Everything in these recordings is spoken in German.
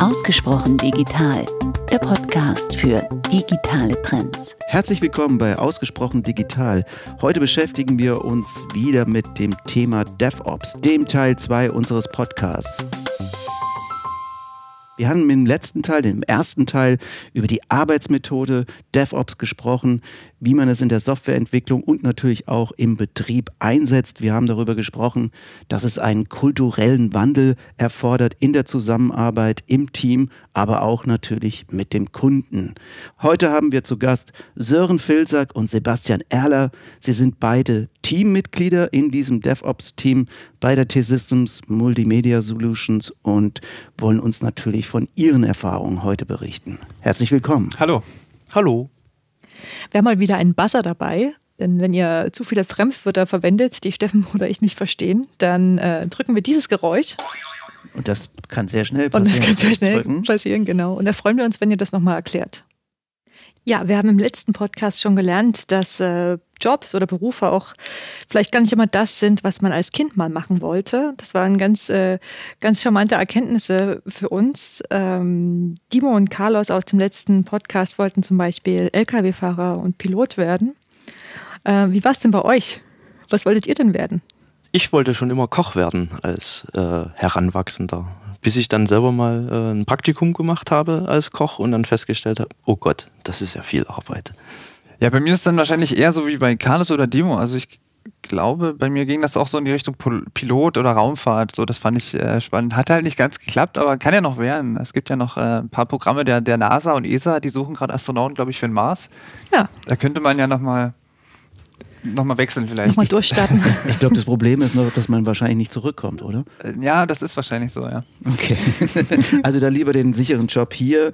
Ausgesprochen digital, der Podcast für digitale Trends. Herzlich willkommen bei Ausgesprochen Digital. Heute beschäftigen wir uns wieder mit dem Thema DevOps, dem Teil 2 unseres Podcasts. Wir haben im letzten Teil, im ersten Teil, über die Arbeitsmethode DevOps gesprochen, wie man es in der Softwareentwicklung und natürlich auch im Betrieb einsetzt. Wir haben darüber gesprochen, dass es einen kulturellen Wandel erfordert in der Zusammenarbeit im Team, aber auch natürlich mit dem Kunden. Heute haben wir zu Gast Sören Filsack und Sebastian Erler. Sie sind beide Teammitglieder in diesem DevOps-Team bei der T-Systems Multimedia Solutions und wollen uns natürlich von ihren Erfahrungen heute berichten. Herzlich willkommen. Hallo. Hallo. Wir haben mal wieder einen Buzzer dabei. Denn wenn ihr zu viele Fremdwörter verwendet, die Steffen oder ich nicht verstehen, dann äh, drücken wir dieses Geräusch. Und das kann sehr schnell passieren. Und das kann sehr schnell drücken. passieren, genau. Und da freuen wir uns, wenn ihr das nochmal erklärt. Ja, wir haben im letzten Podcast schon gelernt, dass äh, Jobs oder Berufe auch vielleicht gar nicht immer das sind, was man als Kind mal machen wollte. Das waren ganz, äh, ganz charmante Erkenntnisse für uns. Ähm, Dimo und Carlos aus dem letzten Podcast wollten zum Beispiel Lkw-Fahrer und Pilot werden. Äh, wie war es denn bei euch? Was wolltet ihr denn werden? Ich wollte schon immer Koch werden als äh, Heranwachsender bis ich dann selber mal äh, ein Praktikum gemacht habe als Koch und dann festgestellt habe, oh Gott, das ist ja viel Arbeit. Ja, bei mir ist dann wahrscheinlich eher so wie bei Carlos oder Demo. Also ich glaube, bei mir ging das auch so in die Richtung Pilot oder Raumfahrt. So, das fand ich äh, spannend. Hat halt nicht ganz geklappt, aber kann ja noch werden. Es gibt ja noch äh, ein paar Programme der, der NASA und ESA, die suchen gerade Astronauten, glaube ich, für den Mars. Ja. Da könnte man ja noch mal Nochmal wechseln vielleicht. Nochmal durchstarten. Ich glaube, das Problem ist noch, dass man wahrscheinlich nicht zurückkommt, oder? Äh, ja, das ist wahrscheinlich so, ja. Okay. Also dann lieber den sicheren Job hier.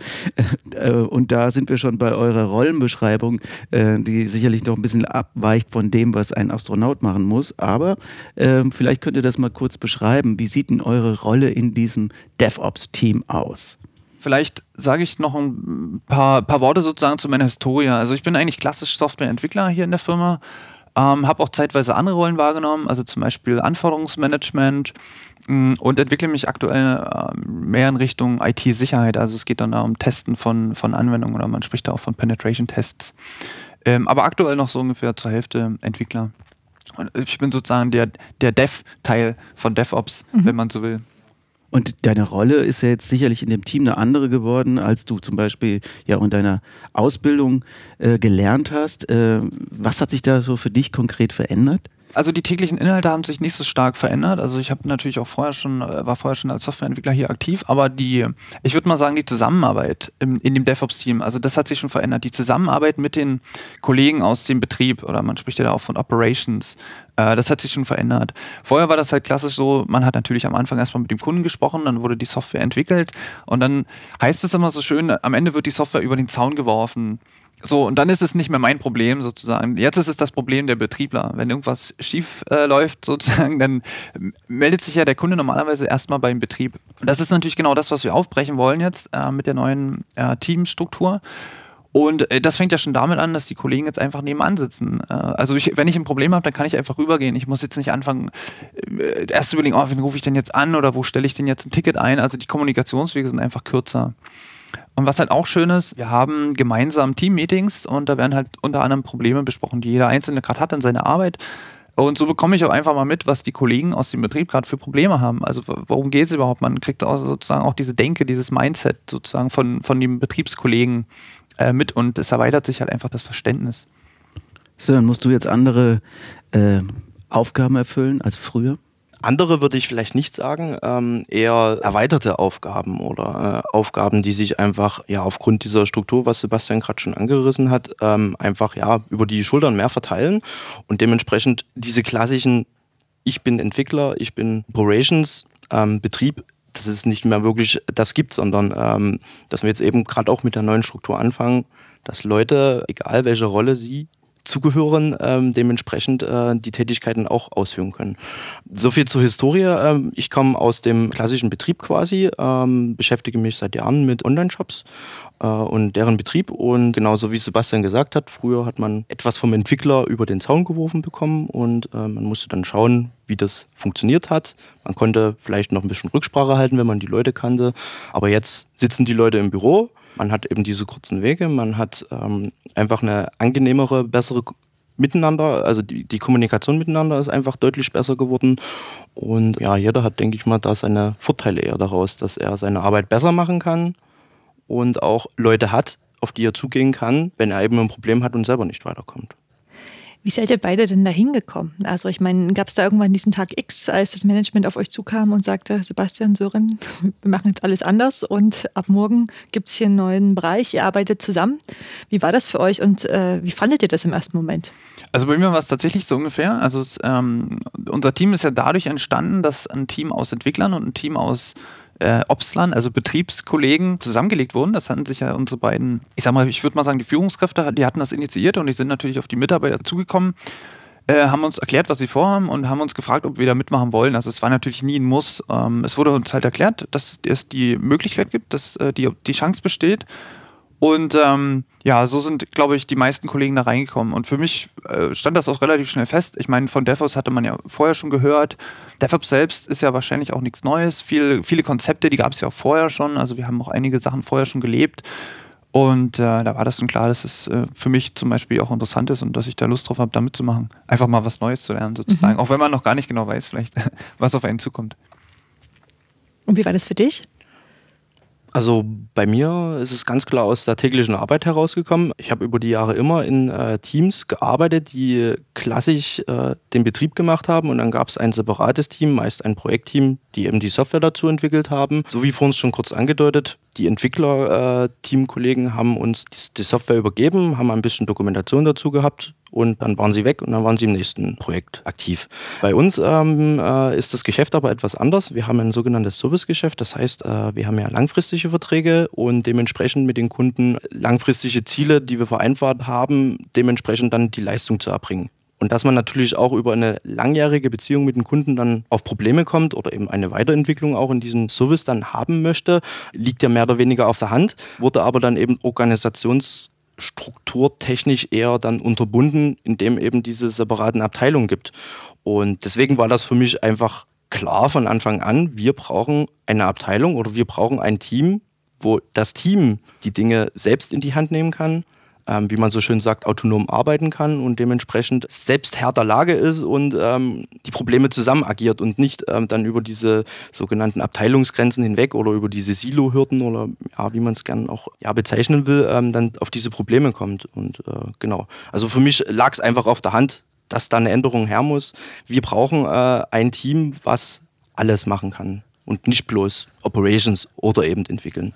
Äh, und da sind wir schon bei eurer Rollenbeschreibung, äh, die sicherlich noch ein bisschen abweicht von dem, was ein Astronaut machen muss. Aber ähm, vielleicht könnt ihr das mal kurz beschreiben. Wie sieht denn eure Rolle in diesem DevOps-Team aus? Vielleicht sage ich noch ein paar, paar Worte sozusagen zu meiner Historie. Also ich bin eigentlich klassisch Softwareentwickler hier in der Firma ähm, habe auch zeitweise andere Rollen wahrgenommen, also zum Beispiel Anforderungsmanagement mh, mm, und entwickle mich aktuell äh, mehr in Richtung IT-Sicherheit. Also es geht dann um Testen von, von Anwendungen oder man spricht da auch von Penetration-Tests. Ähm, aber aktuell noch so ungefähr zur Hälfte Entwickler. Und ich bin sozusagen der, der Dev-Teil von DevOps, mhm. wenn man so will. Und deine Rolle ist ja jetzt sicherlich in dem Team eine andere geworden, als du zum Beispiel ja in deiner Ausbildung äh, gelernt hast. Äh, was hat sich da so für dich konkret verändert? Also die täglichen Inhalte haben sich nicht so stark verändert. Also ich habe natürlich auch vorher schon, äh, war vorher schon als Softwareentwickler hier aktiv, aber die, ich würde mal sagen, die Zusammenarbeit im, in dem DevOps-Team, also das hat sich schon verändert. Die Zusammenarbeit mit den Kollegen aus dem Betrieb oder man spricht ja da auch von Operations, das hat sich schon verändert. Vorher war das halt klassisch so, man hat natürlich am Anfang erstmal mit dem Kunden gesprochen, dann wurde die Software entwickelt und dann heißt es immer so schön, am Ende wird die Software über den Zaun geworfen. So, und dann ist es nicht mehr mein Problem sozusagen. Jetzt ist es das Problem der Betriebler. Wenn irgendwas schief äh, läuft sozusagen, dann meldet sich ja der Kunde normalerweise erstmal beim Betrieb. Und das ist natürlich genau das, was wir aufbrechen wollen jetzt äh, mit der neuen äh, Teamstruktur. Und äh, das fängt ja schon damit an, dass die Kollegen jetzt einfach nebenan sitzen. Äh, also ich, wenn ich ein Problem habe, dann kann ich einfach rübergehen. Ich muss jetzt nicht anfangen, äh, erst überlegen, oh, wen rufe ich denn jetzt an oder wo stelle ich denn jetzt ein Ticket ein. Also die Kommunikationswege sind einfach kürzer. Und was halt auch schön ist, wir haben gemeinsam Team-Meetings und da werden halt unter anderem Probleme besprochen, die jeder Einzelne gerade hat in seiner Arbeit. Und so bekomme ich auch einfach mal mit, was die Kollegen aus dem Betrieb gerade für Probleme haben. Also worum geht es überhaupt? Man kriegt auch sozusagen auch diese Denke, dieses Mindset sozusagen von, von den Betriebskollegen äh, mit und es erweitert sich halt einfach das Verständnis. Sören, musst du jetzt andere äh, Aufgaben erfüllen als früher? Andere würde ich vielleicht nicht sagen, ähm, eher erweiterte Aufgaben oder äh, Aufgaben, die sich einfach ja aufgrund dieser Struktur, was Sebastian gerade schon angerissen hat, ähm, einfach ja über die Schultern mehr verteilen und dementsprechend diese klassischen ich bin Entwickler, ich bin Operations, ähm, Betrieb, dass es nicht mehr wirklich das gibt, sondern ähm, dass wir jetzt eben gerade auch mit der neuen Struktur anfangen, dass Leute, egal welche Rolle sie zugehören, ähm, dementsprechend äh, die Tätigkeiten auch ausführen können. So viel zur Historie. Ähm, ich komme aus dem klassischen Betrieb quasi, ähm, beschäftige mich seit Jahren mit Online-Shops äh, und deren Betrieb. Und genauso wie Sebastian gesagt hat, früher hat man etwas vom Entwickler über den Zaun geworfen bekommen und äh, man musste dann schauen, wie das funktioniert hat. Man konnte vielleicht noch ein bisschen Rücksprache halten, wenn man die Leute kannte. Aber jetzt sitzen die Leute im Büro. Man hat eben diese kurzen Wege, man hat ähm, einfach eine angenehmere, bessere Miteinander, also die, die Kommunikation miteinander ist einfach deutlich besser geworden. Und ja, jeder hat, denke ich mal, da seine Vorteile eher daraus, dass er seine Arbeit besser machen kann und auch Leute hat, auf die er zugehen kann, wenn er eben ein Problem hat und selber nicht weiterkommt. Wie seid ihr beide denn da hingekommen? Also ich meine, gab es da irgendwann diesen Tag X, als das Management auf euch zukam und sagte, Sebastian, Sören, wir machen jetzt alles anders und ab morgen gibt es hier einen neuen Bereich, ihr arbeitet zusammen. Wie war das für euch und äh, wie fandet ihr das im ersten Moment? Also bei mir war es tatsächlich so ungefähr. Also ähm, unser Team ist ja dadurch entstanden, dass ein Team aus Entwicklern und ein Team aus äh, Obstlern, also Betriebskollegen, zusammengelegt wurden. Das hatten sich ja unsere beiden, ich sag mal, ich würde mal sagen, die Führungskräfte, die hatten das initiiert und die sind natürlich auf die Mitarbeiter zugekommen. Äh, haben uns erklärt, was sie vorhaben und haben uns gefragt, ob wir da mitmachen wollen. Also es war natürlich nie ein Muss. Ähm, es wurde uns halt erklärt, dass es die Möglichkeit gibt, dass äh, die, die Chance besteht. Und ähm, ja, so sind, glaube ich, die meisten Kollegen da reingekommen. Und für mich äh, stand das auch relativ schnell fest. Ich meine, von DevOps hatte man ja vorher schon gehört. DevOps selbst ist ja wahrscheinlich auch nichts Neues. Viel, viele Konzepte, die gab es ja auch vorher schon. Also wir haben auch einige Sachen vorher schon gelebt. Und äh, da war das schon klar, dass es äh, für mich zum Beispiel auch interessant ist und dass ich da Lust drauf habe, da mitzumachen. Einfach mal was Neues zu lernen, sozusagen. Mhm. Auch wenn man noch gar nicht genau weiß, vielleicht, was auf einen zukommt. Und wie war das für dich? Also bei mir ist es ganz klar aus der täglichen Arbeit herausgekommen. Ich habe über die Jahre immer in äh, Teams gearbeitet, die klassisch äh, den Betrieb gemacht haben und dann gab es ein separates Team, meist ein Projektteam, die eben die Software dazu entwickelt haben. So wie vorhin schon kurz angedeutet, die Entwickler-Teamkollegen äh, haben uns die, die, Software übergeben, haben ein bisschen Dokumentation dazu gehabt und dann waren sie weg und dann waren sie im nächsten Projekt aktiv. Bei uns ähm, äh, ist das Geschäft aber etwas anders. Wir haben ein sogenanntes Servicegeschäft, das heißt, äh, wir haben ja langfristige Verträge und dementsprechend mit den Kunden langfristige Ziele, die wir vereinbart haben, dementsprechend dann die Leistung zu erbringen. Und dass man natürlich auch über eine langjährige Beziehung mit dem Kunden dann auf Probleme kommt oder eben eine Weiterentwicklung auch in diesem Service dann haben möchte, liegt ja mehr oder weniger auf der Hand, wurde aber dann eben organisationsstrukturtechnisch eher dann unterbunden, indem eben diese separaten Abteilungen gibt. Und deswegen war das für mich einfach klar von Anfang an, wir brauchen eine Abteilung oder wir brauchen ein Team, wo das Team die Dinge selbst in die Hand nehmen kann ähm, wie man so schön sagt, autonom arbeiten kann und dementsprechend selbst Herr der Lage ist und ähm, die Probleme zusammen agiert und nicht ähm, dann über diese sogenannten Abteilungsgrenzen hinweg oder über diese Silo-Hürden oder ja, wie man es gerne auch ja, bezeichnen will, ähm, dann auf diese Probleme kommt. Und äh, genau. Also für mich lag es einfach auf der Hand, dass da eine Änderung her muss. Wir brauchen äh, ein Team, was alles machen kann und nicht bloß Operations oder eben entwickeln.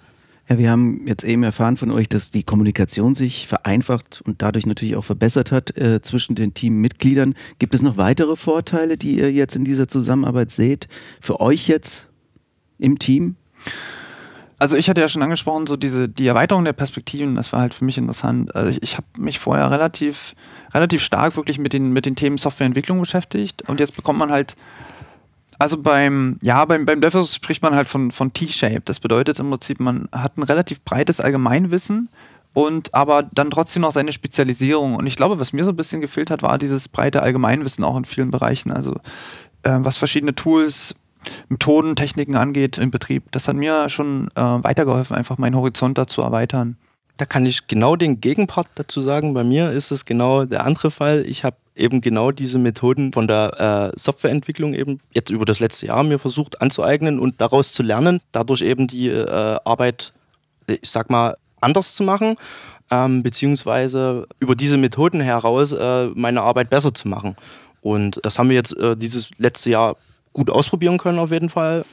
Ja, wir haben jetzt eben erfahren von euch, dass die Kommunikation sich vereinfacht und dadurch natürlich auch verbessert hat äh, zwischen den Teammitgliedern. Gibt es noch weitere Vorteile, die ihr jetzt in dieser Zusammenarbeit seht, für euch jetzt im Team? Also ich hatte ja schon angesprochen, so diese die Erweiterung der Perspektiven, das war halt für mich interessant. Also ich, ich habe mich vorher relativ relativ stark wirklich mit den mit den Themen Softwareentwicklung beschäftigt und jetzt bekommt man halt also beim, ja, beim, beim DevOps spricht man halt von, von T-Shape. Das bedeutet im Prinzip, man hat ein relativ breites Allgemeinwissen und aber dann trotzdem noch seine Spezialisierung. Und ich glaube, was mir so ein bisschen gefehlt hat, war dieses breite Allgemeinwissen auch in vielen Bereichen. Also äh, was verschiedene Tools, Methoden, Techniken angeht im Betrieb. Das hat mir schon äh, weitergeholfen, einfach meinen Horizont da zu erweitern. Da kann ich genau den Gegenpart dazu sagen. Bei mir ist es genau der andere Fall. Ich habe eben genau diese Methoden von der äh, Softwareentwicklung eben jetzt über das letzte Jahr mir versucht anzueignen und daraus zu lernen, dadurch eben die äh, Arbeit, ich sag mal, anders zu machen, ähm, beziehungsweise über diese Methoden heraus äh, meine Arbeit besser zu machen. Und das haben wir jetzt äh, dieses letzte Jahr gut ausprobieren können auf jeden Fall.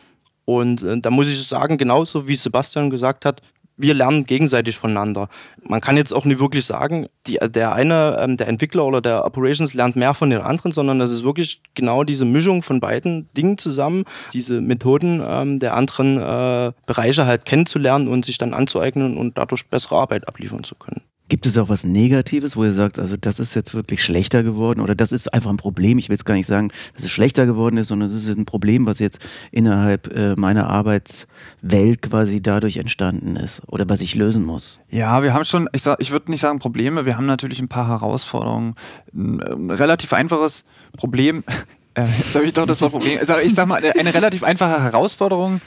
Und äh, da muss ich sagen, genauso wie Sebastian gesagt hat, wir lernen gegenseitig voneinander. Man kann jetzt auch nicht wirklich sagen, die, der eine, ähm, der Entwickler oder der Operations lernt mehr von den anderen, sondern das ist wirklich genau diese Mischung von beiden Dingen zusammen, diese Methoden ähm, der anderen äh, Bereiche halt kennenzulernen und sich dann anzueignen und dadurch bessere Arbeit abliefern zu können. Gibt es auch was Negatives, wo ihr sagt, also das ist jetzt wirklich schlechter geworden oder das ist einfach ein Problem? Ich will es gar nicht sagen, dass es schlechter geworden ist, sondern es ist ein Problem, was jetzt innerhalb äh, meiner Arbeitswelt quasi dadurch entstanden ist oder was ich lösen muss. Ja, wir haben schon, ich, ich würde nicht sagen Probleme, wir haben natürlich ein paar Herausforderungen. Ein, ein relativ einfaches Problem, äh, jetzt habe ich doch das Problem. Ich sag mal, eine relativ einfache Herausforderung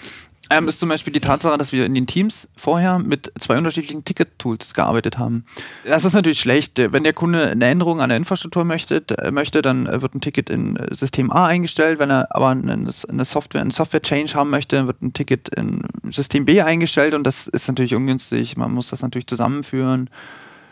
ähm, ist zum Beispiel die Tatsache, dass wir in den Teams vorher mit zwei unterschiedlichen Ticket-Tools gearbeitet haben. Das ist natürlich schlecht. Wenn der Kunde eine Änderung an der Infrastruktur möchte, möchte dann wird ein Ticket in System A eingestellt. Wenn er aber eine, Software, einen Software-Change haben möchte, wird ein Ticket in System B eingestellt und das ist natürlich ungünstig. Man muss das natürlich zusammenführen.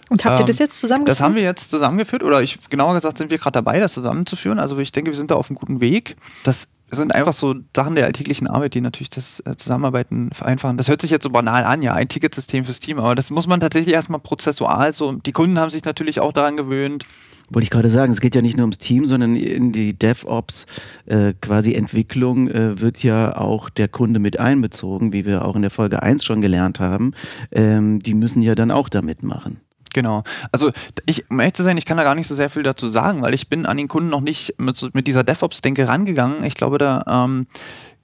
Und habt ihr das ähm, jetzt zusammengeführt? Das haben wir jetzt zusammengeführt oder ich, genauer gesagt sind wir gerade dabei, das zusammenzuführen. Also ich denke, wir sind da auf einem guten Weg. Das sind einfach so Sachen der alltäglichen Arbeit, die natürlich das äh, Zusammenarbeiten vereinfachen. Das hört sich jetzt so banal an, ja, ein Ticketsystem fürs Team, aber das muss man tatsächlich erstmal prozessual so. Die Kunden haben sich natürlich auch daran gewöhnt. Wollte ich gerade sagen, es geht ja nicht nur ums Team, sondern in die DevOps äh, quasi Entwicklung äh, wird ja auch der Kunde mit einbezogen, wie wir auch in der Folge 1 schon gelernt haben. Ähm, die müssen ja dann auch damit machen. Genau. Also ich, um ehrlich zu sein, ich kann da gar nicht so sehr viel dazu sagen, weil ich bin an den Kunden noch nicht mit, mit dieser DevOps-Denke rangegangen. Ich glaube, da ähm,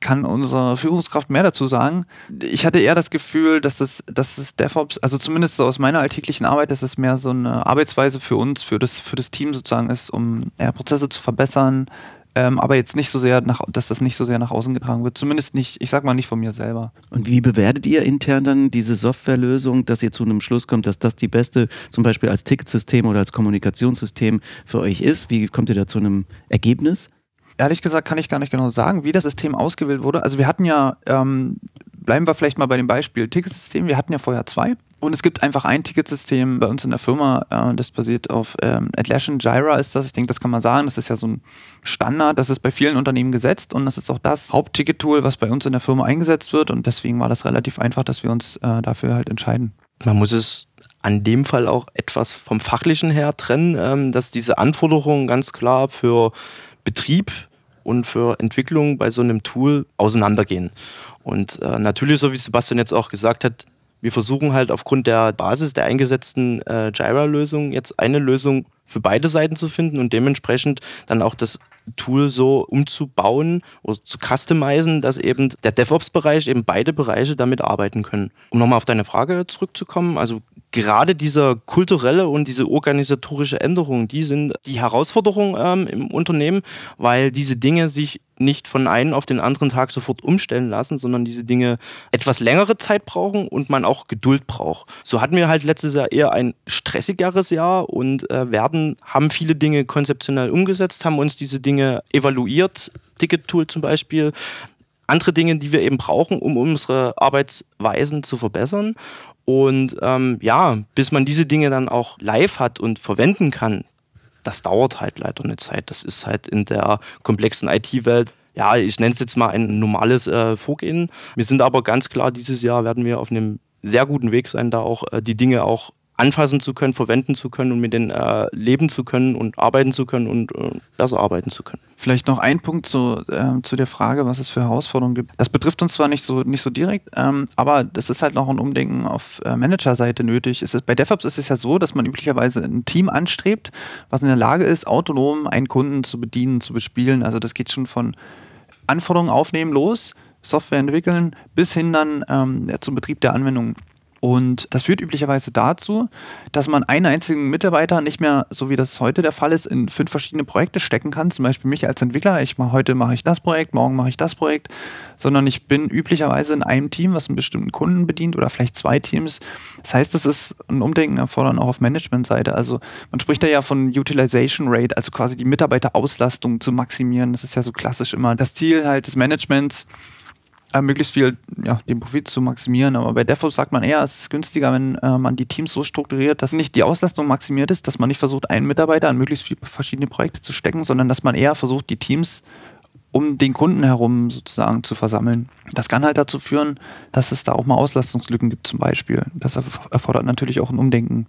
kann unsere Führungskraft mehr dazu sagen. Ich hatte eher das Gefühl, dass das, dass das DevOps, also zumindest so aus meiner alltäglichen Arbeit, dass es mehr so eine Arbeitsweise für uns, für das, für das Team sozusagen ist, um Prozesse zu verbessern, ähm, aber jetzt nicht so sehr, nach, dass das nicht so sehr nach außen getragen wird. Zumindest nicht, ich sag mal nicht von mir selber. Und wie bewertet ihr intern dann diese Softwarelösung, dass ihr zu einem Schluss kommt, dass das die beste, zum Beispiel als Ticketsystem oder als Kommunikationssystem für euch ist? Wie kommt ihr da zu einem Ergebnis? Ehrlich gesagt kann ich gar nicht genau sagen, wie das System ausgewählt wurde. Also wir hatten ja, ähm, bleiben wir vielleicht mal bei dem Beispiel Ticketsystem, wir hatten ja vorher zwei. Und es gibt einfach ein Ticketsystem bei uns in der Firma, äh, das basiert auf ähm, Atlassian Jira ist das. Ich denke, das kann man sagen. Das ist ja so ein Standard, das ist bei vielen Unternehmen gesetzt und das ist auch das Hauptticket-Tool, was bei uns in der Firma eingesetzt wird. Und deswegen war das relativ einfach, dass wir uns äh, dafür halt entscheiden. Man muss es an dem Fall auch etwas vom Fachlichen her trennen, ähm, dass diese Anforderungen ganz klar für Betrieb und für Entwicklung bei so einem Tool auseinandergehen. Und äh, natürlich, so wie Sebastian jetzt auch gesagt hat, wir versuchen halt aufgrund der Basis der eingesetzten äh, Jira-Lösung jetzt eine Lösung für beide Seiten zu finden und dementsprechend dann auch das Tool so umzubauen oder zu customizen, dass eben der DevOps-Bereich eben beide Bereiche damit arbeiten können. Um nochmal auf deine Frage zurückzukommen, also gerade diese kulturelle und diese organisatorische Änderung, die sind die Herausforderung ähm, im Unternehmen, weil diese Dinge sich nicht von einem auf den anderen Tag sofort umstellen lassen, sondern diese Dinge etwas längere Zeit brauchen und man auch Geduld braucht. So hatten wir halt letztes Jahr eher ein stressigeres Jahr und äh, werden, haben viele Dinge konzeptionell umgesetzt, haben uns diese Dinge evaluiert, Ticket-Tool zum Beispiel, andere Dinge, die wir eben brauchen, um unsere Arbeitsweisen zu verbessern. Und ähm, ja, bis man diese Dinge dann auch live hat und verwenden kann, das dauert halt leider eine Zeit. Das ist halt in der komplexen IT-Welt ja, ich nenne es jetzt mal ein normales äh, Vorgehen. Wir sind aber ganz klar, dieses Jahr werden wir auf einem sehr guten Weg sein, da auch äh, die Dinge auch anfassen zu können, verwenden zu können und mit denen äh, leben zu können und arbeiten zu können und äh, besser arbeiten zu können. Vielleicht noch ein Punkt zu, äh, zu der Frage, was es für Herausforderungen gibt. Das betrifft uns zwar nicht so, nicht so direkt, ähm, aber das ist halt noch ein Umdenken auf äh, Managerseite nötig. Es ist, bei DevOps ist es ja so, dass man üblicherweise ein Team anstrebt, was in der Lage ist, autonom einen Kunden zu bedienen, zu bespielen. Also das geht schon von Anforderungen aufnehmen los, Software entwickeln, bis hin dann ähm, zum Betrieb der Anwendung. Und das führt üblicherweise dazu, dass man einen einzigen Mitarbeiter nicht mehr, so wie das heute der Fall ist, in fünf verschiedene Projekte stecken kann. Zum Beispiel mich als Entwickler. Ich mache heute mache ich das Projekt, morgen mache ich das Projekt, sondern ich bin üblicherweise in einem Team, was einen bestimmten Kunden bedient oder vielleicht zwei Teams. Das heißt, das ist ein Umdenken erfordern auch auf Managementseite. Also man spricht da ja von Utilization Rate, also quasi die Mitarbeiterauslastung zu maximieren. Das ist ja so klassisch immer das Ziel halt des Managements äh, möglichst viel ja, den Profit zu maximieren. Aber bei DevOps sagt man eher, es ist günstiger, wenn äh, man die Teams so strukturiert, dass nicht die Auslastung maximiert ist, dass man nicht versucht, einen Mitarbeiter an möglichst viele verschiedene Projekte zu stecken, sondern dass man eher versucht, die Teams um den Kunden herum sozusagen zu versammeln. Das kann halt dazu führen, dass es da auch mal Auslastungslücken gibt zum Beispiel. Das erfordert natürlich auch ein Umdenken.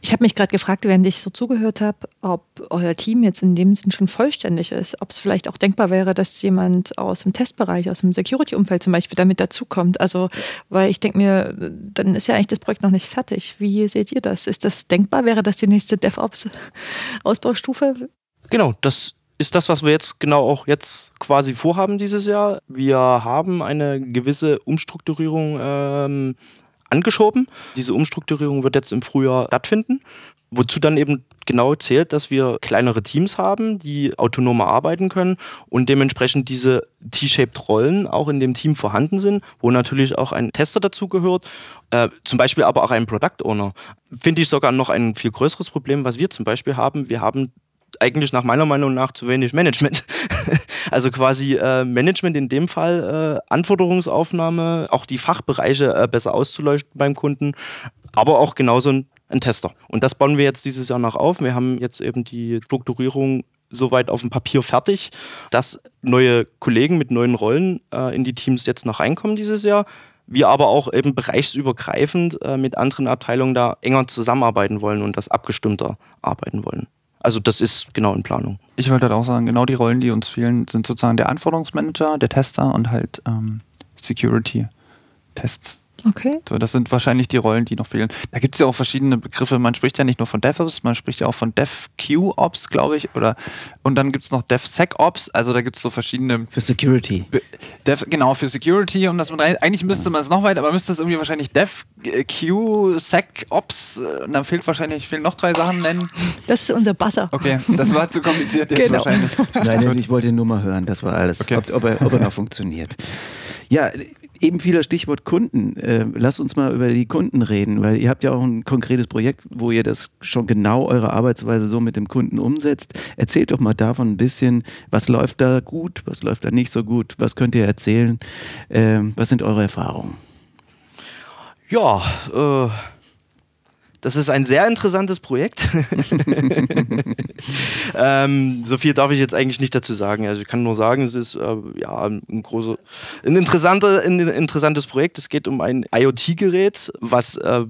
Ich habe mich gerade gefragt, während ich so zugehört habe, ob euer Team jetzt in dem Sinn schon vollständig ist. Ob es vielleicht auch denkbar wäre, dass jemand aus dem Testbereich, aus dem Security-Umfeld zum Beispiel damit dazukommt. Also, weil ich denke mir, dann ist ja eigentlich das Projekt noch nicht fertig. Wie seht ihr das? Ist das denkbar? Wäre das die nächste DevOps-Ausbaustufe? Genau, das ist das, was wir jetzt genau auch jetzt quasi vorhaben dieses Jahr. Wir haben eine gewisse Umstrukturierung ähm, angeschoben. Diese Umstrukturierung wird jetzt im Frühjahr stattfinden. Wozu dann eben genau zählt, dass wir kleinere Teams haben, die autonomer arbeiten können und dementsprechend diese T-shaped Rollen auch in dem Team vorhanden sind, wo natürlich auch ein Tester dazugehört, äh, zum Beispiel aber auch ein Product Owner. Finde ich sogar noch ein viel größeres Problem, was wir zum Beispiel haben. Wir haben eigentlich nach meiner Meinung nach zu wenig Management. also quasi äh, Management in dem Fall, äh, Anforderungsaufnahme, auch die Fachbereiche äh, besser auszuleuchten beim Kunden, aber auch genauso ein, ein, Tester. Und das bauen wir jetzt dieses Jahr noch auf. Wir haben jetzt eben die Strukturierung soweit auf dem Papier fertig, dass neue Kollegen mit neuen Rollen äh, in die Teams jetzt noch reinkommen dieses Jahr wir aber auch eben bereichsübergreifend äh, mit anderen Abteilungen da enger zusammenarbeiten wollen und das abgestimmter arbeiten wollen. Also das ist genau in Planung. Ich wollte halt auch sagen, genau die Rollen, die uns fehlen, sind sozusagen der Anforderungsmanager, der Tester und halt ähm, Security-Tests. Okay. So, das sind wahrscheinlich die Rollen, die noch fehlen. Da gibt es ja auch verschiedene Begriffe. Man spricht ja nicht nur von DevOps, man spricht ja auch von DevQOps, glaube ich. Oder, und dann gibt es noch DevSecOps. Also da gibt es so verschiedene. Für Security. Dev, genau, für Security. Und das mit rein, eigentlich müsste man es noch weiter, aber müsste es irgendwie wahrscheinlich DevQSecOps. Und dann fehlt wahrscheinlich, fehlen noch drei Sachen nennen. Das ist unser Buzzer. Okay, das war zu kompliziert jetzt genau. wahrscheinlich. Nein, ich wollte nur mal hören, das war alles. Okay. Ob, ob, er, ob er noch funktioniert. Ja, Eben wieder Stichwort Kunden. Äh, lasst uns mal über die Kunden reden, weil ihr habt ja auch ein konkretes Projekt, wo ihr das schon genau eure Arbeitsweise so mit dem Kunden umsetzt. Erzählt doch mal davon ein bisschen, was läuft da gut, was läuft da nicht so gut, was könnt ihr erzählen, äh, was sind eure Erfahrungen? Ja, äh, das ist ein sehr interessantes Projekt. ähm, so viel darf ich jetzt eigentlich nicht dazu sagen. Also ich kann nur sagen, es ist äh, ja ein, große, ein, interessante, ein interessantes Projekt. Es geht um ein IoT-Gerät, was äh,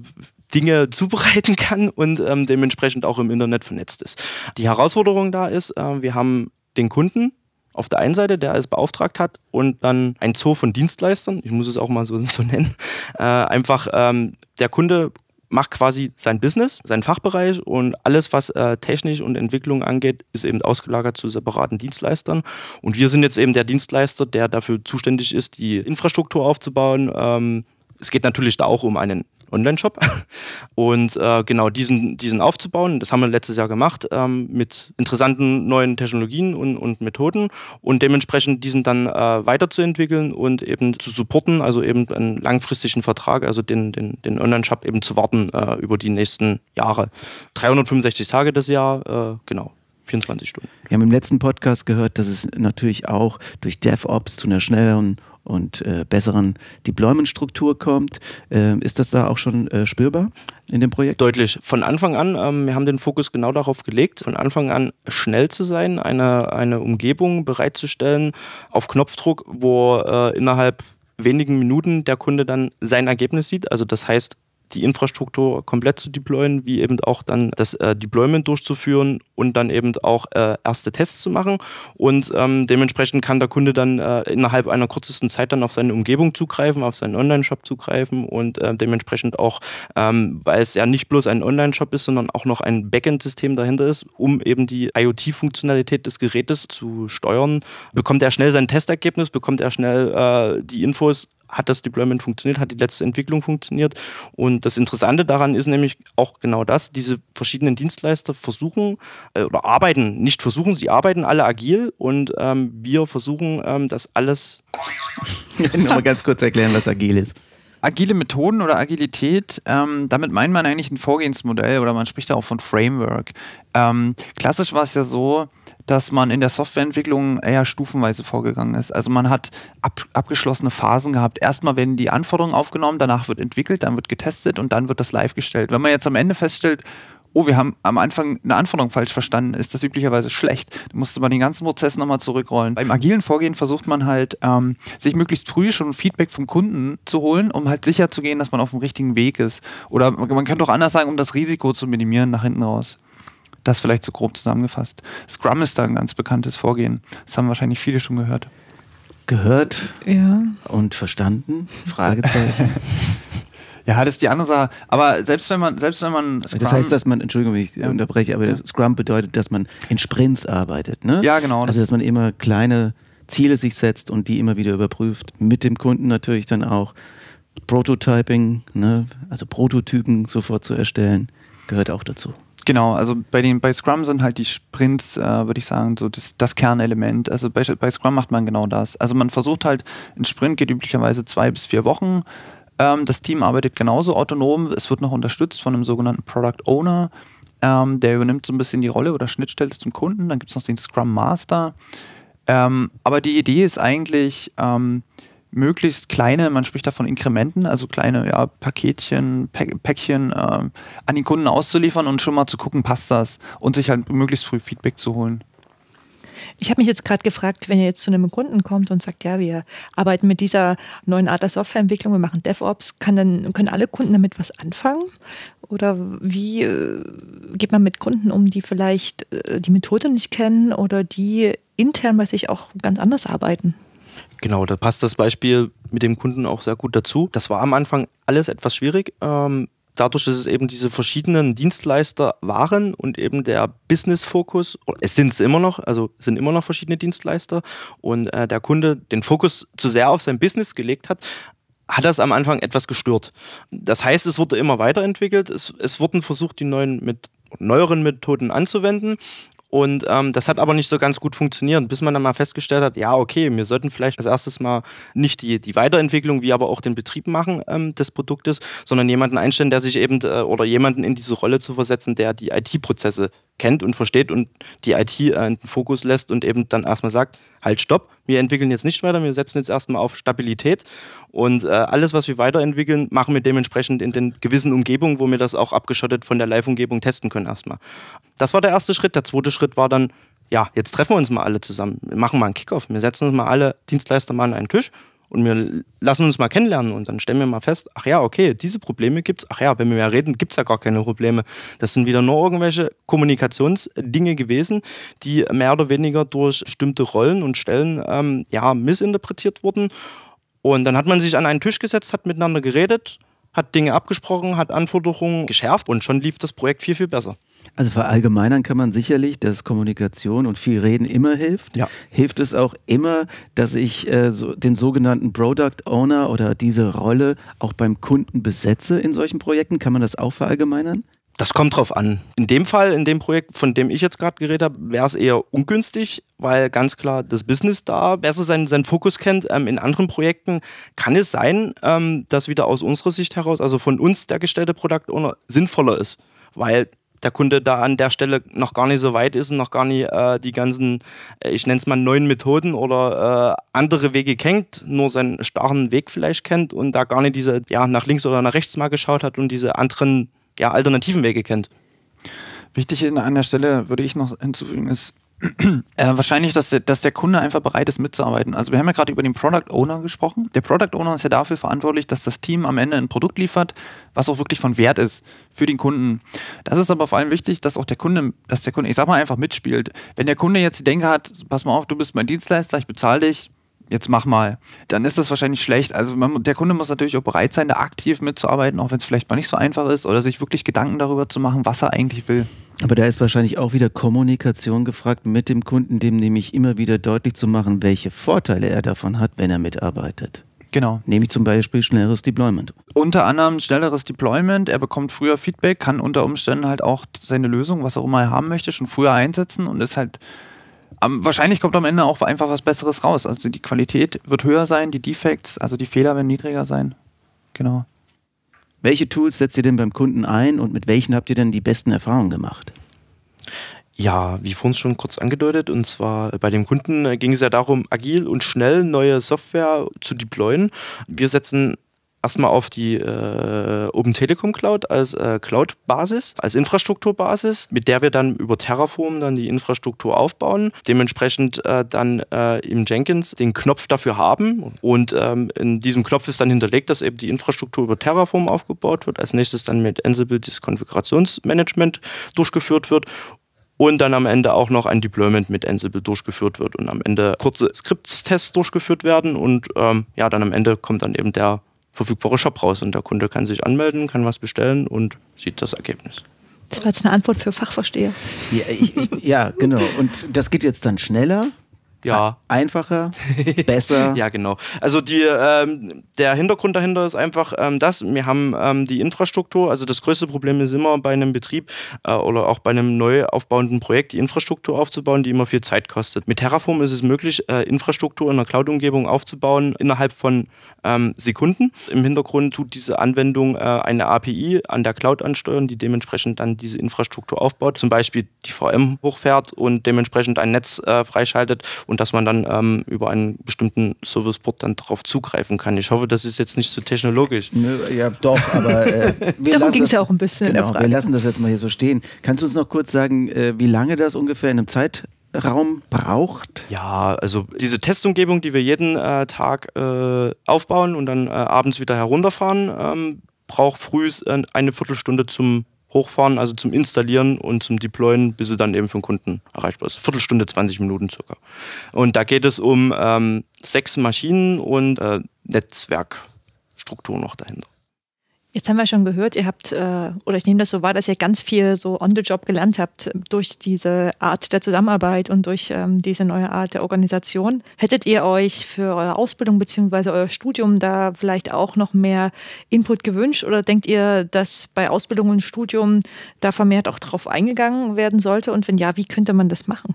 Dinge zubereiten kann und ähm, dementsprechend auch im Internet vernetzt ist. Die Herausforderung da ist, äh, wir haben den Kunden, auf der einen Seite, der es beauftragt hat, und dann ein Zoo von Dienstleistern, ich muss es auch mal so, so nennen. Äh, einfach ähm, der Kunde macht quasi sein Business, seinen Fachbereich und alles, was äh, Technik und Entwicklung angeht, ist eben ausgelagert zu separaten Dienstleistern. Und wir sind jetzt eben der Dienstleister, der dafür zuständig ist, die Infrastruktur aufzubauen. Ähm, es geht natürlich da auch um einen Online-Shop. Und äh, genau diesen, diesen aufzubauen, das haben wir letztes Jahr gemacht, ähm, mit interessanten neuen Technologien und, und Methoden und dementsprechend diesen dann äh, weiterzuentwickeln und eben zu supporten, also eben einen langfristigen Vertrag, also den, den, den Online-Shop eben zu warten äh, über die nächsten Jahre. 365 Tage das Jahr, äh, genau. 24 Stunden. Wir haben im letzten Podcast gehört, dass es natürlich auch durch DevOps zu einer schnelleren und äh, besseren Deployment-Struktur kommt. Äh, ist das da auch schon äh, spürbar in dem Projekt? Deutlich. Von Anfang an, ähm, wir haben den Fokus genau darauf gelegt, von Anfang an schnell zu sein, eine, eine Umgebung bereitzustellen auf Knopfdruck, wo äh, innerhalb wenigen Minuten der Kunde dann sein Ergebnis sieht. Also das heißt, die Infrastruktur komplett zu deployen, wie eben auch dann das äh, Deployment durchzuführen und dann eben auch äh, erste Tests zu machen. Und ähm, dementsprechend kann der Kunde dann äh, innerhalb einer kürzesten Zeit dann auf seine Umgebung zugreifen, auf seinen Online-Shop zugreifen und äh, dementsprechend auch, ähm, weil es ja nicht bloß ein Online-Shop ist, sondern auch noch ein Backend-System dahinter ist, um eben die IoT-Funktionalität des Gerätes zu steuern, bekommt er schnell sein Testergebnis, bekommt er schnell äh, die Infos, hat das Deployment funktioniert, hat die letzte Entwicklung funktioniert. Und das Interessante daran ist nämlich auch genau das, diese verschiedenen Dienstleister versuchen äh, oder arbeiten, nicht versuchen, sie arbeiten alle agil und ähm, wir versuchen ähm, das alles. Nochmal ganz kurz erklären, was agil ist. Agile Methoden oder Agilität, ähm, damit meint man eigentlich ein Vorgehensmodell oder man spricht da auch von Framework. Ähm, klassisch war es ja so, dass man in der Softwareentwicklung eher stufenweise vorgegangen ist. Also man hat ab, abgeschlossene Phasen gehabt. Erstmal werden die Anforderungen aufgenommen, danach wird entwickelt, dann wird getestet und dann wird das live gestellt. Wenn man jetzt am Ende feststellt, oh, wir haben am Anfang eine Anforderung falsch verstanden, ist das üblicherweise schlecht. Da musste man den ganzen Prozess nochmal zurückrollen. Beim agilen Vorgehen versucht man halt, ähm, sich möglichst früh schon Feedback vom Kunden zu holen, um halt sicher zu gehen, dass man auf dem richtigen Weg ist. Oder man könnte auch anders sagen, um das Risiko zu minimieren nach hinten raus. Das vielleicht so grob zusammengefasst. Scrum ist da ein ganz bekanntes Vorgehen. Das haben wahrscheinlich viele schon gehört. Gehört Ja. und verstanden? Fragezeichen. Ja, das ist die andere Sache. Aber selbst wenn man, selbst wenn man Das Scrum- heißt, dass man, Entschuldigung, wenn ich Ja. unterbreche, aber Ja. Scrum bedeutet, dass man in Sprints arbeitet, ne? Ja, genau. Also, dass man immer kleine Ziele sich setzt und die immer wieder überprüft. Mit dem Kunden natürlich dann auch. Prototyping, ne? also Prototypen sofort zu erstellen, gehört auch dazu. Genau, also bei, den, bei Scrum sind halt die Sprints, äh, würde ich sagen, so das, das Kernelement. Also bei, bei Scrum macht man genau das. Also man versucht halt, ein Sprint geht üblicherweise zwei bis vier Wochen. Ähm, das Team arbeitet genauso autonom. Es wird noch unterstützt von einem sogenannten Product Owner. Ähm, der übernimmt so ein bisschen die Rolle oder Schnittstelle zum Kunden. Dann gibt es noch den Scrum Master. Ähm, aber die Idee ist eigentlich, ähm, möglichst kleine, man spricht da von Inkrementen, also kleine ja, Paketchen, Päck, Päckchen ähm, an den Kunden auszuliefern und schon mal zu gucken, passt das und sich halt möglichst früh Feedback zu holen. Ich habe mich jetzt gerade gefragt, wenn ihr jetzt zu einem Kunden kommt und sagt, ja, wir arbeiten mit dieser neuen Art der Softwareentwicklung, wir machen DevOps, kann dann, können alle Kunden damit was anfangen? Oder wie äh, geht man mit Kunden um, die vielleicht äh, die Methode nicht kennen oder die intern bei sich auch ganz anders arbeiten? Genau, da passt das Beispiel mit dem Kunden auch sehr gut dazu. Das war am Anfang alles etwas schwierig. Ähm, dadurch, dass es eben diese verschiedenen Dienstleister waren und eben der Business-Fokus, es sind es immer noch, also sind immer noch verschiedene Dienstleister und äh, der Kunde den Fokus zu sehr auf sein Business gelegt hat, hat das am Anfang etwas gestört. Das heißt, es wurde immer weiterentwickelt, es, es wurden versucht, die neuen mit neueren Methoden anzuwenden. Und ähm, das hat aber nicht so ganz gut funktioniert, bis man dann mal festgestellt hat, ja, okay, wir sollten vielleicht als erstes mal nicht die, die Weiterentwicklung, wie aber auch den Betrieb machen ähm, des Produktes, sondern jemanden einstellen, der sich eben äh, oder jemanden in diese Rolle zu versetzen, der die IT-Prozesse kennt und versteht und die IT äh, in den Fokus lässt und eben dann erstmal sagt, halt stopp, wir entwickeln jetzt nicht weiter, wir setzen jetzt erstmal auf Stabilität und äh, alles, was wir weiterentwickeln, machen wir dementsprechend in den gewissen Umgebungen, wo wir das auch abgeschottet von der Live-Umgebung testen können erstmal. Das war der erste Schritt. Der zweite Schritt war dann, ja, jetzt treffen wir uns mal alle zusammen. Wir machen mal einen Kickoff. Wir setzen uns mal alle Dienstleister mal an einen Tisch und wir lassen uns mal kennenlernen und dann stellen wir mal fest, ach ja, okay, diese Probleme gibt es. Ach ja, wenn wir mehr reden, gibt es ja gar keine Probleme. Das sind wieder nur irgendwelche Kommunikationsdinge gewesen, die mehr oder weniger durch bestimmte Rollen und Stellen ähm, ja, missinterpretiert wurden. Und dann hat man sich an einen Tisch gesetzt, hat miteinander geredet, hat Dinge abgesprochen, hat Anforderungen geschärft und schon lief das Projekt viel, viel besser. Also verallgemeinern kann man sicherlich, dass Kommunikation und viel Reden immer hilft. Ja. Hilft es auch immer, dass ich äh, so den sogenannten Product Owner oder diese Rolle auch beim Kunden besetze in solchen Projekten? Kann man das auch verallgemeinern? Das kommt drauf an. In dem Fall, in dem Projekt, von dem ich jetzt gerade geredet habe, wäre es eher ungünstig, weil ganz klar das Business da besser seinen, seinen Fokus kennt. Ähm, in anderen Projekten kann es sein, ähm, dass wieder aus unserer Sicht heraus, also von uns der gestellte Product Owner, sinnvoller ist, weil der Kunde da an der Stelle noch gar nicht so weit ist und noch gar nicht äh, die ganzen, äh, ich nenne es mal neuen Methoden oder äh, andere Wege kennt, nur seinen starren Weg vielleicht kennt und da gar nicht diese, ja, nach links oder nach rechts mal geschaut hat und diese anderen, ja, alternativen Wege kennt. Wichtig an der Stelle würde ich noch hinzufügen, ist äh, wahrscheinlich, dass der, dass der Kunde einfach bereit ist mitzuarbeiten. Also wir haben ja gerade über den Product Owner gesprochen. Der Product Owner ist ja dafür verantwortlich, dass das Team am Ende ein Produkt liefert, was auch wirklich von Wert ist für den Kunden. Das ist aber vor allem wichtig, dass auch der Kunde, dass der Kunde, ich sag mal einfach mitspielt. Wenn der Kunde jetzt die Denke hat, pass mal auf, du bist mein Dienstleister, ich bezahle dich, jetzt mach mal, dann ist das wahrscheinlich schlecht. Also man, der Kunde muss natürlich auch bereit sein, da aktiv mitzuarbeiten, auch wenn es vielleicht mal nicht so einfach ist oder sich wirklich Gedanken darüber zu machen, was er eigentlich will. Aber da ist wahrscheinlich auch wieder Kommunikation gefragt mit dem Kunden, dem nämlich immer wieder deutlich zu machen, welche Vorteile er davon hat, wenn er mitarbeitet. Genau. Nämlich zum Beispiel schnelleres Deployment. Unter anderem schnelleres Deployment, er bekommt früher Feedback, kann unter Umständen halt auch seine Lösung, was auch immer er haben möchte, schon früher einsetzen und ist halt am, wahrscheinlich kommt am Ende auch einfach was Besseres raus. Also die Qualität wird höher sein, die Defects, also die Fehler werden niedriger sein. Genau. Welche Tools setzt ihr denn beim Kunden ein und mit welchen habt ihr denn die besten Erfahrungen gemacht? Ja, wie vorhin schon kurz angedeutet, und zwar bei dem Kunden äh, ging es ja darum, agil und schnell neue Software zu deployen. Wir setzen erstmal auf die äh, Open Telekom Cloud als äh, Cloud-Basis, als Infrastrukturbasis, mit der wir dann über Terraform dann die Infrastruktur aufbauen. Dementsprechend äh, dann äh, im Jenkins den Knopf dafür haben und ähm, in diesem Knopf ist dann hinterlegt, dass eben die Infrastruktur über Terraform aufgebaut wird. Als nächstes dann mit Ansible das Konfigurationsmanagement durchgeführt wird und dann am Ende auch noch ein Deployment mit Ansible durchgeführt wird und am Ende kurze Skriptstests durchgeführt werden und ähm, ja, dann am Ende kommt dann eben der verfügbare Shop raus und der Kunde kann sich anmelden, kann was bestellen und sieht das Ergebnis. Das war jetzt eine Antwort für Fachversteher. Ja, ich, ich, ja, genau. Und das geht jetzt dann schneller ja. Einfacher, besser. ja, genau. Also die, ähm, der Hintergrund dahinter ist einfach ähm, das, wir haben ähm, die Infrastruktur, also das größte Problem ist immer bei einem Betrieb äh, oder auch bei einem neu aufbauenden Projekt, die Infrastruktur aufzubauen, die immer viel Zeit kostet. Mit Terraform ist es möglich, äh, Infrastruktur in einer Cloud-Umgebung aufzubauen innerhalb von ähm, Sekunden. Im Hintergrund tut diese Anwendung äh, eine API an der Cloud ansteuern, die dementsprechend dann diese Infrastruktur aufbaut, zum Beispiel die VM hochfährt und dementsprechend ein Netz äh, freischaltet und dass man dann ähm, über einen bestimmten Serviceport dann darauf zugreifen kann. Ich hoffe, das ist jetzt nicht zu so technologisch. Nö, ja, doch, aber äh, darum ging es ja auch ein bisschen genau, Wir lassen das jetzt mal hier so stehen. Kannst du uns noch kurz sagen, äh, wie lange das ungefähr in einem Zeitraum braucht? Ja, also diese Testumgebung, die wir jeden äh, Tag äh, aufbauen und dann äh, abends wieder herunterfahren, ähm, braucht früh äh, eine Viertelstunde zum hochfahren, also zum Installieren und zum Deployen, bis sie dann eben für den Kunden erreichbar ist. Viertelstunde, 20 Minuten circa. Und da geht es um ähm, sechs Maschinen und äh, Netzwerkstruktur noch dahinter. Jetzt haben wir schon gehört, ihr habt, äh, oder ich nehme das so wahr, dass ihr ganz viel so on the job gelernt habt durch diese Art der Zusammenarbeit und durch ähm, diese neue Art der Organisation. Hättet ihr euch für eure Ausbildung bzw. euer Studium da vielleicht auch noch mehr Input gewünscht oder denkt ihr, dass bei Ausbildung und Studium da vermehrt auch drauf eingegangen werden sollte? Und wenn ja, wie könnte man das machen?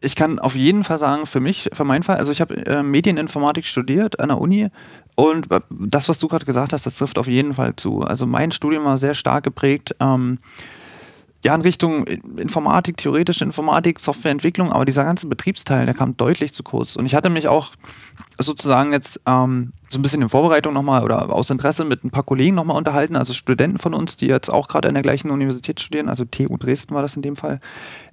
Ich kann auf jeden Fall sagen, für mich, für meinen Fall, also ich habe äh, Medieninformatik studiert an der Uni und das, was du gerade gesagt hast, das trifft auf jeden Fall zu. Also mein Studium war sehr stark geprägt. Ähm, ja, in Richtung Informatik, theoretische Informatik, Softwareentwicklung, aber dieser ganze Betriebsteil, der kam deutlich zu kurz. Und ich hatte mich auch sozusagen jetzt ähm, so ein bisschen in Vorbereitung nochmal oder aus Interesse mit ein paar Kollegen nochmal unterhalten, also Studenten von uns, die jetzt auch gerade an der gleichen Universität studieren, also TU Dresden war das in dem Fall,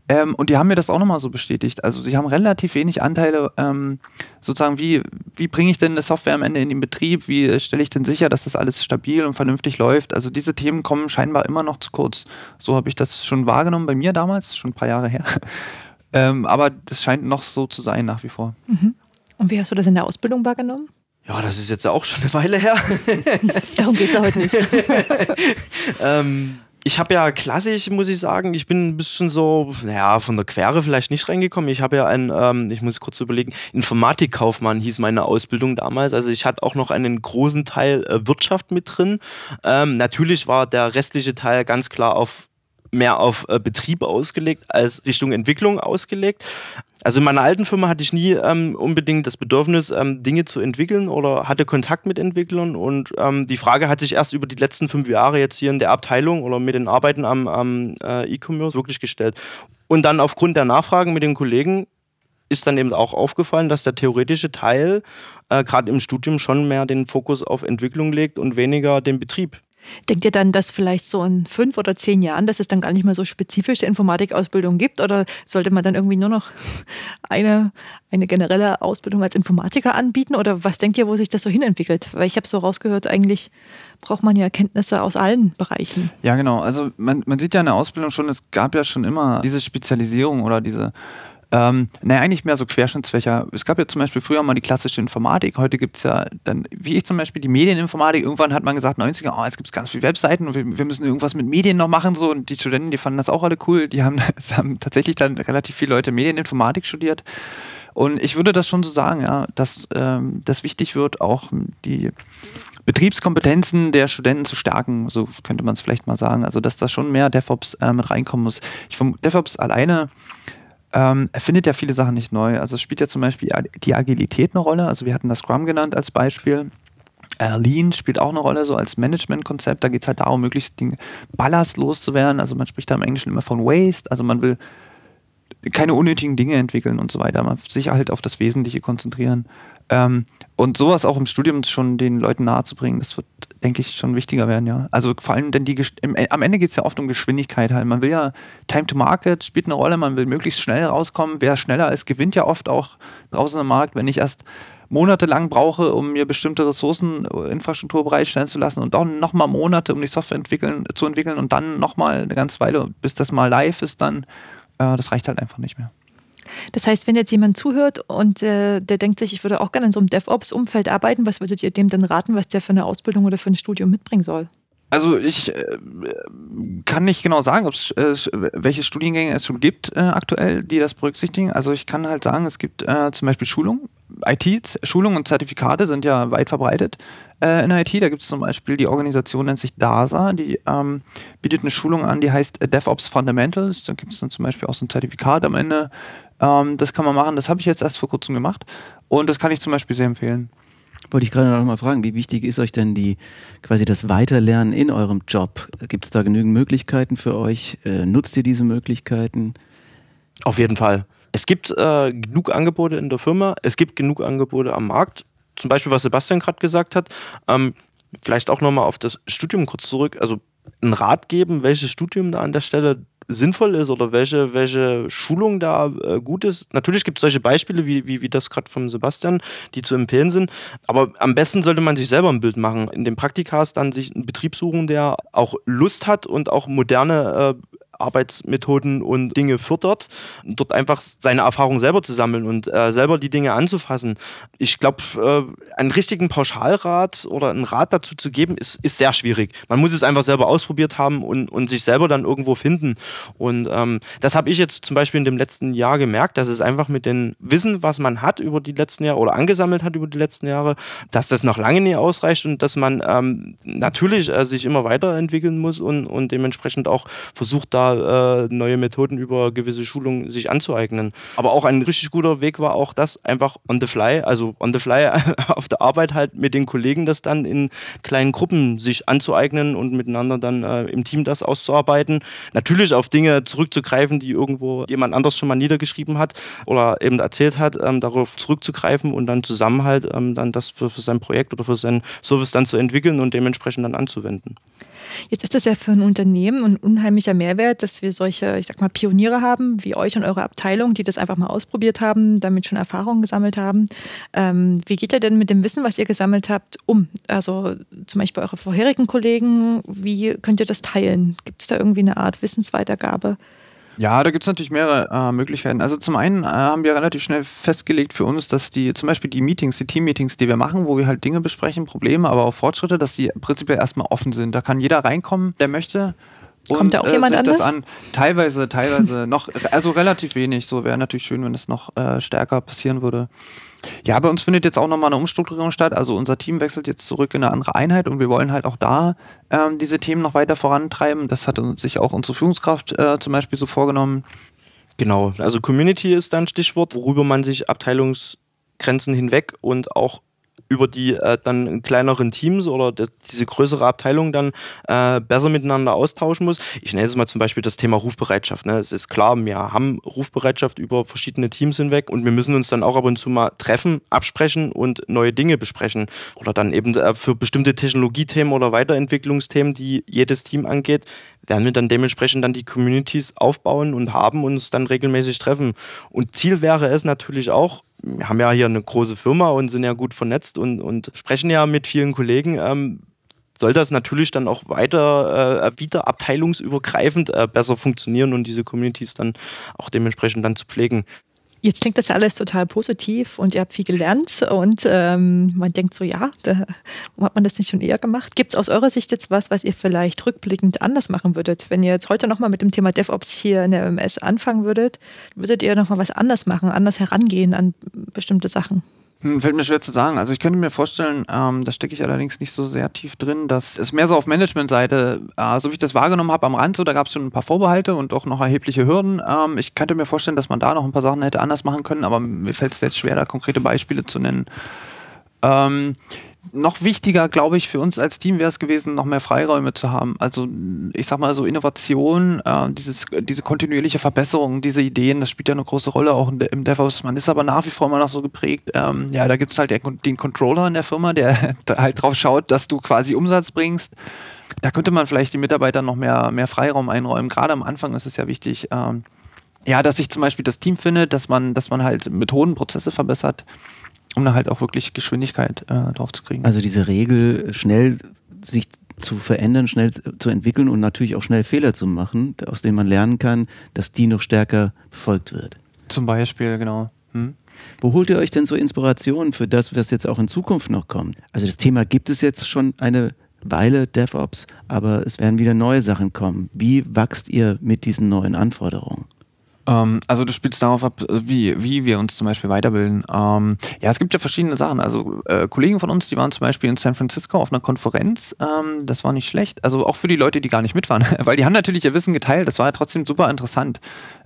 ähm, und die haben mir das auch nochmal so bestätigt. Also sie haben relativ wenig Anteile, ähm, sozusagen, wie, wie bringe ich denn eine Software am Ende in den Betrieb, wie stelle ich denn sicher, dass das alles stabil und vernünftig läuft. Also diese Themen kommen scheinbar immer noch zu kurz. So habe ich das schon wahrgenommen bei mir damals, schon ein paar Jahre her. ähm, aber das scheint noch so zu sein nach wie vor. Mhm. Und wie hast du das in der Ausbildung wahrgenommen? Ja, das ist jetzt auch schon eine Weile her. Darum geht es ja heute nicht. ähm, ich habe ja klassisch, muss ich sagen, ich bin ein bisschen so, naja, von der Quere vielleicht nicht reingekommen. Ich habe ja ein, ähm, ich muss kurz überlegen, Informatikkaufmann hieß meine Ausbildung damals. Also ich hatte auch noch einen großen Teil äh, Wirtschaft mit drin. Ähm, natürlich war der restliche Teil ganz klar auf mehr auf äh, Betrieb ausgelegt als Richtung Entwicklung ausgelegt. Also in meiner alten Firma hatte ich nie ähm, unbedingt das Bedürfnis, ähm, Dinge zu entwickeln oder hatte Kontakt mit Entwicklern. Und ähm, die Frage hat sich erst über die letzten fünf Jahre jetzt hier in der Abteilung oder mit den Arbeiten am, am äh, E-Commerce wirklich gestellt. Und dann aufgrund der Nachfragen mit den Kollegen ist dann eben auch aufgefallen, dass der theoretische Teil äh, gerade im Studium schon mehr den Fokus auf Entwicklung legt und weniger den Betrieb. Denkt ihr dann, dass vielleicht so in fünf oder zehn Jahren, dass es dann gar nicht mehr so spezifische Informatikausbildung gibt? Oder sollte man dann irgendwie nur noch eine, eine generelle Ausbildung als Informatiker anbieten? Oder was denkt ihr, wo sich das so hinentwickelt? Weil ich habe so rausgehört, eigentlich braucht man ja Kenntnisse aus allen Bereichen. Ja, genau. Also man, man sieht ja in der Ausbildung schon, es gab ja schon immer diese Spezialisierung oder diese ähm, naja, eigentlich mehr so Querschnittsfächer. Es gab ja zum Beispiel früher mal die klassische Informatik. Heute gibt es ja dann, wie ich zum Beispiel, die Medieninformatik. Irgendwann hat man gesagt, 90er, oh, jetzt gibt es ganz viele Webseiten und wir, wir, müssen irgendwas mit Medien noch machen. So. Und die Studenten, die fanden das auch alle cool. Die haben, haben tatsächlich dann relativ viele Leute Medieninformatik studiert. Und ich würde das schon so sagen, ja, dass ähm, das wichtig wird, auch die Betriebskompetenzen der Studenten zu stärken, so könnte man es vielleicht mal sagen. Also dass da schon mehr DevOps äh, mit reinkommen muss. Ich vom DevOps alleine ähm, erfindet ja viele Sachen nicht neu. Also es spielt ja zum Beispiel die Agilität eine Rolle. Also wir hatten das Scrum genannt als Beispiel. Äh, Lean spielt auch eine Rolle, so als Managementkonzept. Da geht es halt darum, möglichst Dinge ballastlos zu werden. Also man spricht da im Englischen immer von Waste. Also man will keine unnötigen Dinge entwickeln und so weiter. Man sich halt auf das Wesentliche konzentrieren. Ähm, und sowas auch im Studium schon den Leuten nahezubringen, das wird denke ich, schon wichtiger werden, ja. Also vor allem, denn die im, am Ende geht es ja oft um Geschwindigkeit halt. Man will ja, Time to Market spielt eine Rolle, man will möglichst schnell rauskommen. Wer schneller ist, gewinnt ja oft auch draußen im Markt. Wenn ich erst monatelang brauche, um mir bestimmte Ressourcen, äh, Infrastruktur bereitstellen zu lassen und dann nochmal Monate, um die Software entwickeln, zu entwickeln und dann nochmal eine ganze Weile, bis das mal live ist, dann, äh, das reicht halt einfach nicht mehr. Das heißt, wenn jetzt jemand zuhört und äh, der denkt sich, ich würde auch gerne in so einem DevOps-Umfeld arbeiten, was würdet ihr dem denn raten, was der für eine Ausbildung oder für ein Studium mitbringen soll? Also ich äh, kann nicht genau sagen, äh, welche Studiengänge es schon gibt äh, aktuell, die das berücksichtigen. Also ich kann halt sagen, es gibt äh, zum Beispiel Schulungen. IT, Schulungen und Zertifikate sind ja weit verbreitet äh, in der IT. Da gibt es zum Beispiel die Organisation nennt sich DASA, die ähm, bietet eine Schulung an, die heißt DevOps Fundamentals. Da gibt es dann zum Beispiel auch so ein Zertifikat am Ende. Ähm, das kann man machen. Das habe ich jetzt erst vor kurzem gemacht und das kann ich zum Beispiel sehr empfehlen. Wollte ich gerade noch mal fragen, wie wichtig ist euch denn die quasi das Weiterlernen in eurem Job? Gibt es da genügend Möglichkeiten für euch? Äh, nutzt ihr diese Möglichkeiten? Auf jeden Fall. Es gibt äh, genug Angebote in der Firma, es gibt genug Angebote am Markt. Zum Beispiel, was Sebastian gerade gesagt hat. Ähm, vielleicht auch nochmal auf das Studium kurz zurück. Also einen Rat geben, welches Studium da an der Stelle sinnvoll ist oder welche, welche Schulung da äh, gut ist. Natürlich gibt es solche Beispiele, wie, wie, wie das gerade von Sebastian, die zu empfehlen sind. Aber am besten sollte man sich selber ein Bild machen. In dem Praktikas dann sich einen Betrieb suchen, der auch Lust hat und auch moderne äh, Arbeitsmethoden und Dinge fördert, dort einfach seine Erfahrungen selber zu sammeln und äh, selber die Dinge anzufassen. Ich glaube, äh, einen richtigen Pauschalrat oder einen Rat dazu zu geben, ist, ist sehr schwierig. Man muss es einfach selber ausprobiert haben und, und sich selber dann irgendwo finden. Und ähm, das habe ich jetzt zum Beispiel in dem letzten Jahr gemerkt, dass es einfach mit dem Wissen, was man hat über die letzten Jahre oder angesammelt hat über die letzten Jahre, dass das noch lange nicht ausreicht und dass man ähm, natürlich äh, sich immer weiterentwickeln muss und, und dementsprechend auch versucht, da äh, neue Methoden über gewisse Schulungen sich anzueignen. Aber auch ein richtig guter Weg war auch das einfach on the fly, also on the fly auf der Arbeit halt mit den Kollegen das dann in kleinen Gruppen sich anzueignen und miteinander dann äh, im Team das auszuarbeiten. Natürlich auf Dinge zurückzugreifen, die irgendwo jemand anders schon mal niedergeschrieben hat oder eben erzählt hat, ähm, darauf zurückzugreifen und dann zusammen halt ähm, dann das für, für sein Projekt oder für sein Service dann zu entwickeln und dementsprechend dann anzuwenden. Jetzt ist das ja für ein Unternehmen ein unheimlicher Mehrwert, dass wir solche, ich sag mal, Pioniere haben, wie euch und eure Abteilung, die das einfach mal ausprobiert haben, damit schon Erfahrungen gesammelt haben. Ähm, wie geht ihr denn mit dem Wissen, was ihr gesammelt habt, um? Also zum Beispiel eure vorherigen Kollegen, wie könnt ihr das teilen? Gibt es da irgendwie eine Art Wissensweitergabe? Ja, da gibt es natürlich mehrere äh, Möglichkeiten. Also zum einen äh, haben wir relativ schnell festgelegt für uns, dass die, zum Beispiel die Meetings, die Team-Meetings, die wir machen, wo wir halt Dinge besprechen, Probleme, aber auch Fortschritte, dass die prinzipiell erstmal offen sind. Da kann jeder reinkommen, der möchte. Und, Kommt da auch äh, jemand anders? An. Teilweise, teilweise noch, also relativ wenig. So wäre natürlich schön, wenn es noch äh, stärker passieren würde. Ja, bei uns findet jetzt auch nochmal eine Umstrukturierung statt. Also unser Team wechselt jetzt zurück in eine andere Einheit und wir wollen halt auch da ähm, diese Themen noch weiter vorantreiben. Das hat uns sich auch unsere Führungskraft äh, zum Beispiel so vorgenommen. Genau, also Community ist dann Stichwort, worüber man sich Abteilungsgrenzen hinweg und auch über die äh, dann kleineren Teams oder das, diese größere Abteilung dann äh, besser miteinander austauschen muss. Ich nenne jetzt mal zum Beispiel das Thema Rufbereitschaft. Ne? Es ist klar, wir haben Rufbereitschaft über verschiedene Teams hinweg und wir müssen uns dann auch ab und zu mal treffen, absprechen und neue Dinge besprechen. Oder dann eben äh, für bestimmte Technologiethemen oder Weiterentwicklungsthemen, die jedes Team angeht, werden wir dann dementsprechend dann die Communities aufbauen und haben uns dann regelmäßig treffen. Und Ziel wäre es natürlich auch, wir haben ja hier eine große Firma und sind ja gut vernetzt und, und sprechen ja mit vielen Kollegen. Ähm, soll das natürlich dann auch weiter äh, wieder abteilungsübergreifend äh, besser funktionieren und diese Communities dann auch dementsprechend dann zu pflegen. Jetzt klingt das ja alles total positiv und ihr habt viel gelernt und ähm, man denkt so, ja, da, warum hat man das nicht schon eher gemacht? Gibt es aus eurer Sicht jetzt was, was ihr vielleicht rückblickend anders machen würdet? Wenn ihr jetzt heute nochmal mit dem Thema DevOps hier in der MS anfangen würdet, würdet ihr nochmal was anders machen, anders herangehen an bestimmte Sachen? Hm, fällt mir schwer zu sagen. Also ich könnte mir vorstellen, ähm, da stecke ich allerdings nicht so sehr tief drin, dass es mehr so auf Management-Seite, äh, so wie ich das wahrgenommen habe am Rand, so da gab es schon ein paar Vorbehalte und auch noch erhebliche Hürden. Ähm, ich könnte mir vorstellen, dass man da noch ein paar Sachen hätte anders machen können, aber mir fällt es jetzt schwer, da konkrete Beispiele zu nennen. Ähm, noch wichtiger, glaube ich, für uns als Team wäre es gewesen, noch mehr Freiräume zu haben. Also ich sag mal so Innovation, äh, dieses, diese kontinuierliche Verbesserung, diese Ideen, das spielt ja eine große Rolle auch im DevOps. Man ist aber nach wie vor immer noch so geprägt. Ähm, ja, da gibt es halt den Controller in der Firma, der halt drauf schaut, dass du quasi Umsatz bringst. Da könnte man vielleicht die Mitarbeiter noch mehr, mehr Freiraum einräumen. Gerade am Anfang ist es ja wichtig, ähm, ja, dass sich zum Beispiel das Team findet, dass man, dass man halt Methoden, Prozesse verbessert um da halt auch wirklich Geschwindigkeit äh, drauf zu kriegen. Also diese Regel, schnell sich zu verändern, schnell zu entwickeln und natürlich auch schnell Fehler zu machen, aus denen man lernen kann, dass die noch stärker befolgt wird. Zum Beispiel, genau. Hm? Wo holt ihr euch denn so Inspirationen für das, was jetzt auch in Zukunft noch kommt? Also das Thema gibt es jetzt schon eine Weile, DevOps, aber es werden wieder neue Sachen kommen. Wie wachst ihr mit diesen neuen Anforderungen? Ähm, also du spielst darauf ab, wie, wie wir uns zum Beispiel weiterbilden. Ähm, ja, es gibt ja verschiedene Sachen. Also äh, Kollegen von uns, die waren zum Beispiel in San Francisco auf einer Konferenz. Ähm, das war nicht schlecht. Also auch für die Leute, die gar nicht mit waren, weil die haben natürlich ihr Wissen geteilt. Das war ja trotzdem super interessant.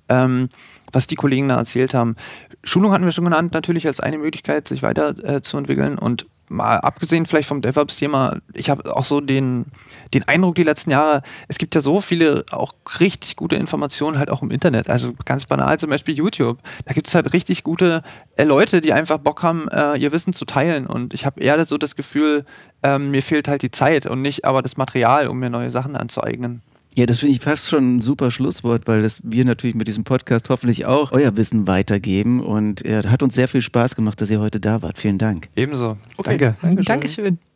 Ähm, was die Kollegen da erzählt haben. Schulung hatten wir schon genannt, natürlich als eine Möglichkeit, sich weiterzuentwickeln. Äh, und mal abgesehen vielleicht vom DevOps-Thema, ich habe auch so den, den Eindruck die letzten Jahre, es gibt ja so viele auch richtig gute Informationen halt auch im Internet. Also ganz banal zum Beispiel YouTube. Da gibt es halt richtig gute äh, Leute, die einfach Bock haben, äh, ihr Wissen zu teilen. Und ich habe eher so das Gefühl, ähm, mir fehlt halt die Zeit und nicht aber das Material, um mir neue Sachen anzueignen. Ja, das finde ich fast schon ein super Schlusswort, weil das wir natürlich mit diesem Podcast hoffentlich auch euer Wissen weitergeben. Und er hat uns sehr viel Spaß gemacht, dass ihr heute da wart. Vielen Dank. Ebenso. Okay. Danke. Dankeschön. Dankeschön.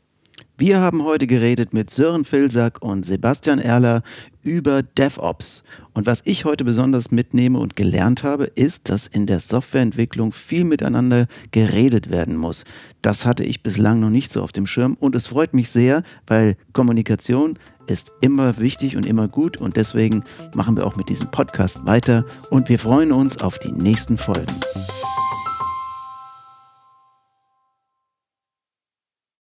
Wir haben heute geredet mit Sören Filsack und Sebastian Erler über DevOps. Und was ich heute besonders mitnehme und gelernt habe, ist, dass in der Softwareentwicklung viel miteinander geredet werden muss. Das hatte ich bislang noch nicht so auf dem Schirm und es freut mich sehr, weil Kommunikation ist immer wichtig und immer gut und deswegen machen wir auch mit diesem Podcast weiter und wir freuen uns auf die nächsten Folgen.